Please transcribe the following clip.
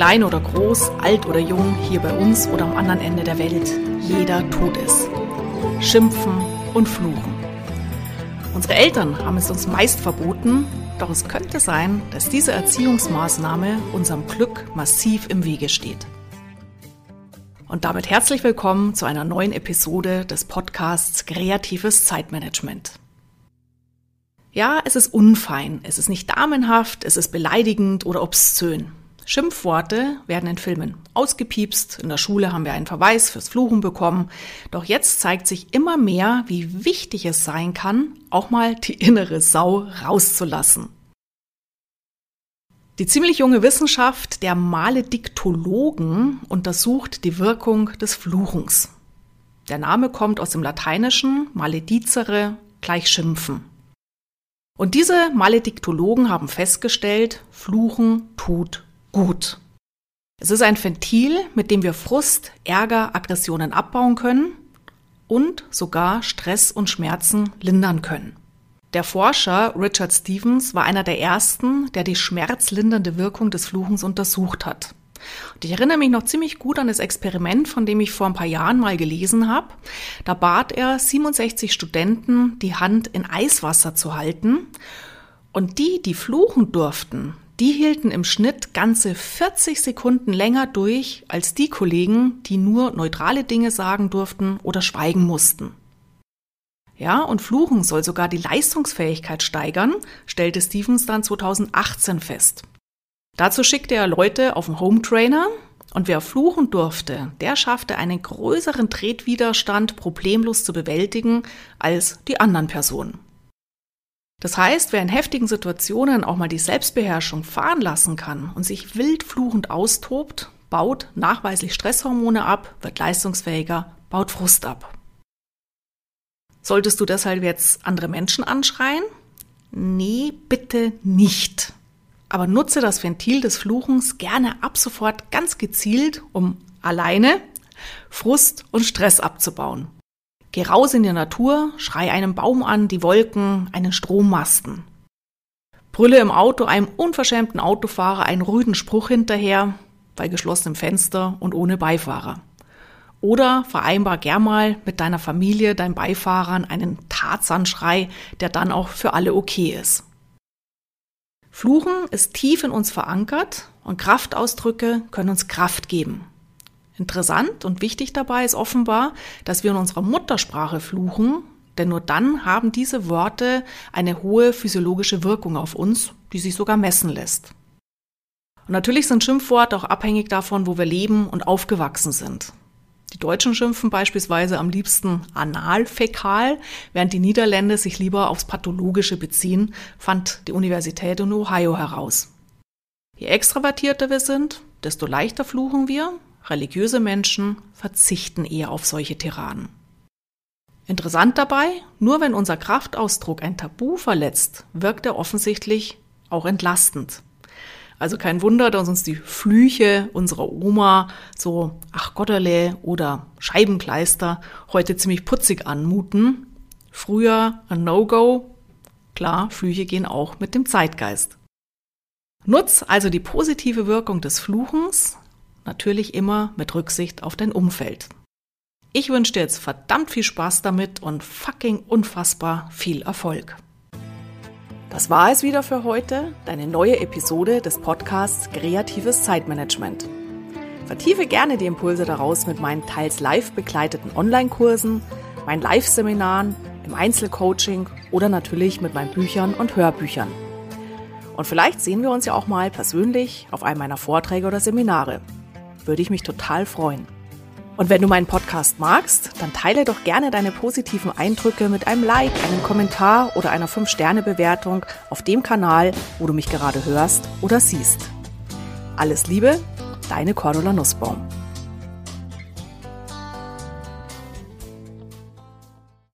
klein oder groß, alt oder jung, hier bei uns oder am anderen Ende der Welt, jeder tut es. Schimpfen und fluchen. Unsere Eltern haben es uns meist verboten, doch es könnte sein, dass diese Erziehungsmaßnahme unserem Glück massiv im Wege steht. Und damit herzlich willkommen zu einer neuen Episode des Podcasts Kreatives Zeitmanagement. Ja, es ist unfein, es ist nicht damenhaft, es ist beleidigend oder obszön. Schimpfworte werden in Filmen ausgepiepst, in der Schule haben wir einen Verweis fürs Fluchen bekommen, doch jetzt zeigt sich immer mehr, wie wichtig es sein kann, auch mal die innere Sau rauszulassen. Die ziemlich junge Wissenschaft der Malediktologen untersucht die Wirkung des Fluchens. Der Name kommt aus dem Lateinischen maledicere gleich schimpfen. Und diese Malediktologen haben festgestellt, Fluchen tut gut. Es ist ein Ventil, mit dem wir Frust, Ärger, Aggressionen abbauen können und sogar Stress und Schmerzen lindern können. Der Forscher Richard Stevens war einer der ersten, der die schmerzlindernde Wirkung des Fluchens untersucht hat. Und ich erinnere mich noch ziemlich gut an das Experiment, von dem ich vor ein paar Jahren mal gelesen habe. Da bat er 67 Studenten, die Hand in Eiswasser zu halten. Und die, die fluchen durften, die hielten im Schnitt ganze 40 Sekunden länger durch als die Kollegen, die nur neutrale Dinge sagen durften oder schweigen mussten. Ja, und Fluchen soll sogar die Leistungsfähigkeit steigern, stellte Stevens dann 2018 fest. Dazu schickte er Leute auf den Home Trainer und wer fluchen durfte, der schaffte einen größeren Tretwiderstand problemlos zu bewältigen als die anderen Personen. Das heißt, wer in heftigen Situationen auch mal die Selbstbeherrschung fahren lassen kann und sich wild fluchend austobt, baut nachweislich Stresshormone ab, wird leistungsfähiger, baut Frust ab. Solltest du deshalb jetzt andere Menschen anschreien? Nee, bitte nicht. Aber nutze das Ventil des Fluchens gerne ab sofort ganz gezielt, um alleine Frust und Stress abzubauen. Geh raus in die Natur, schrei einen Baum an, die Wolken, einen Strommasten. Brülle im Auto einem unverschämten Autofahrer einen rüden Spruch hinterher, bei geschlossenem Fenster und ohne Beifahrer. Oder vereinbar gern mal mit deiner Familie, deinen Beifahrern einen Tarzanschrei, der dann auch für alle okay ist. Fluchen ist tief in uns verankert und Kraftausdrücke können uns Kraft geben. Interessant und wichtig dabei ist offenbar, dass wir in unserer Muttersprache fluchen, denn nur dann haben diese Worte eine hohe physiologische Wirkung auf uns, die sich sogar messen lässt. Und natürlich sind Schimpfworte auch abhängig davon, wo wir leben und aufgewachsen sind. Die Deutschen schimpfen beispielsweise am liebsten analfäkal, während die Niederländer sich lieber aufs Pathologische beziehen, fand die Universität in Ohio heraus. Je extravertierter wir sind, desto leichter fluchen wir. Religiöse Menschen verzichten eher auf solche Tiraden. Interessant dabei, nur wenn unser Kraftausdruck ein Tabu verletzt, wirkt er offensichtlich auch entlastend. Also kein Wunder, dass uns die Flüche unserer Oma so ach Gotterle oder Scheibenkleister heute ziemlich putzig anmuten. Früher ein No-Go. Klar, Flüche gehen auch mit dem Zeitgeist. Nutz also die positive Wirkung des Fluchens, natürlich immer mit Rücksicht auf dein Umfeld. Ich wünsche dir jetzt verdammt viel Spaß damit und fucking unfassbar viel Erfolg. Das war es wieder für heute, deine neue Episode des Podcasts Kreatives Zeitmanagement. Vertiefe gerne die Impulse daraus mit meinen teils live begleiteten Online-Kursen, meinen Live-Seminaren, im Einzelcoaching oder natürlich mit meinen Büchern und Hörbüchern. Und vielleicht sehen wir uns ja auch mal persönlich auf einem meiner Vorträge oder Seminare. Würde ich mich total freuen. Und wenn du meinen Podcast magst, dann teile doch gerne deine positiven Eindrücke mit einem Like, einem Kommentar oder einer 5-Sterne-Bewertung auf dem Kanal, wo du mich gerade hörst oder siehst. Alles Liebe, deine Cordula Nussbaum.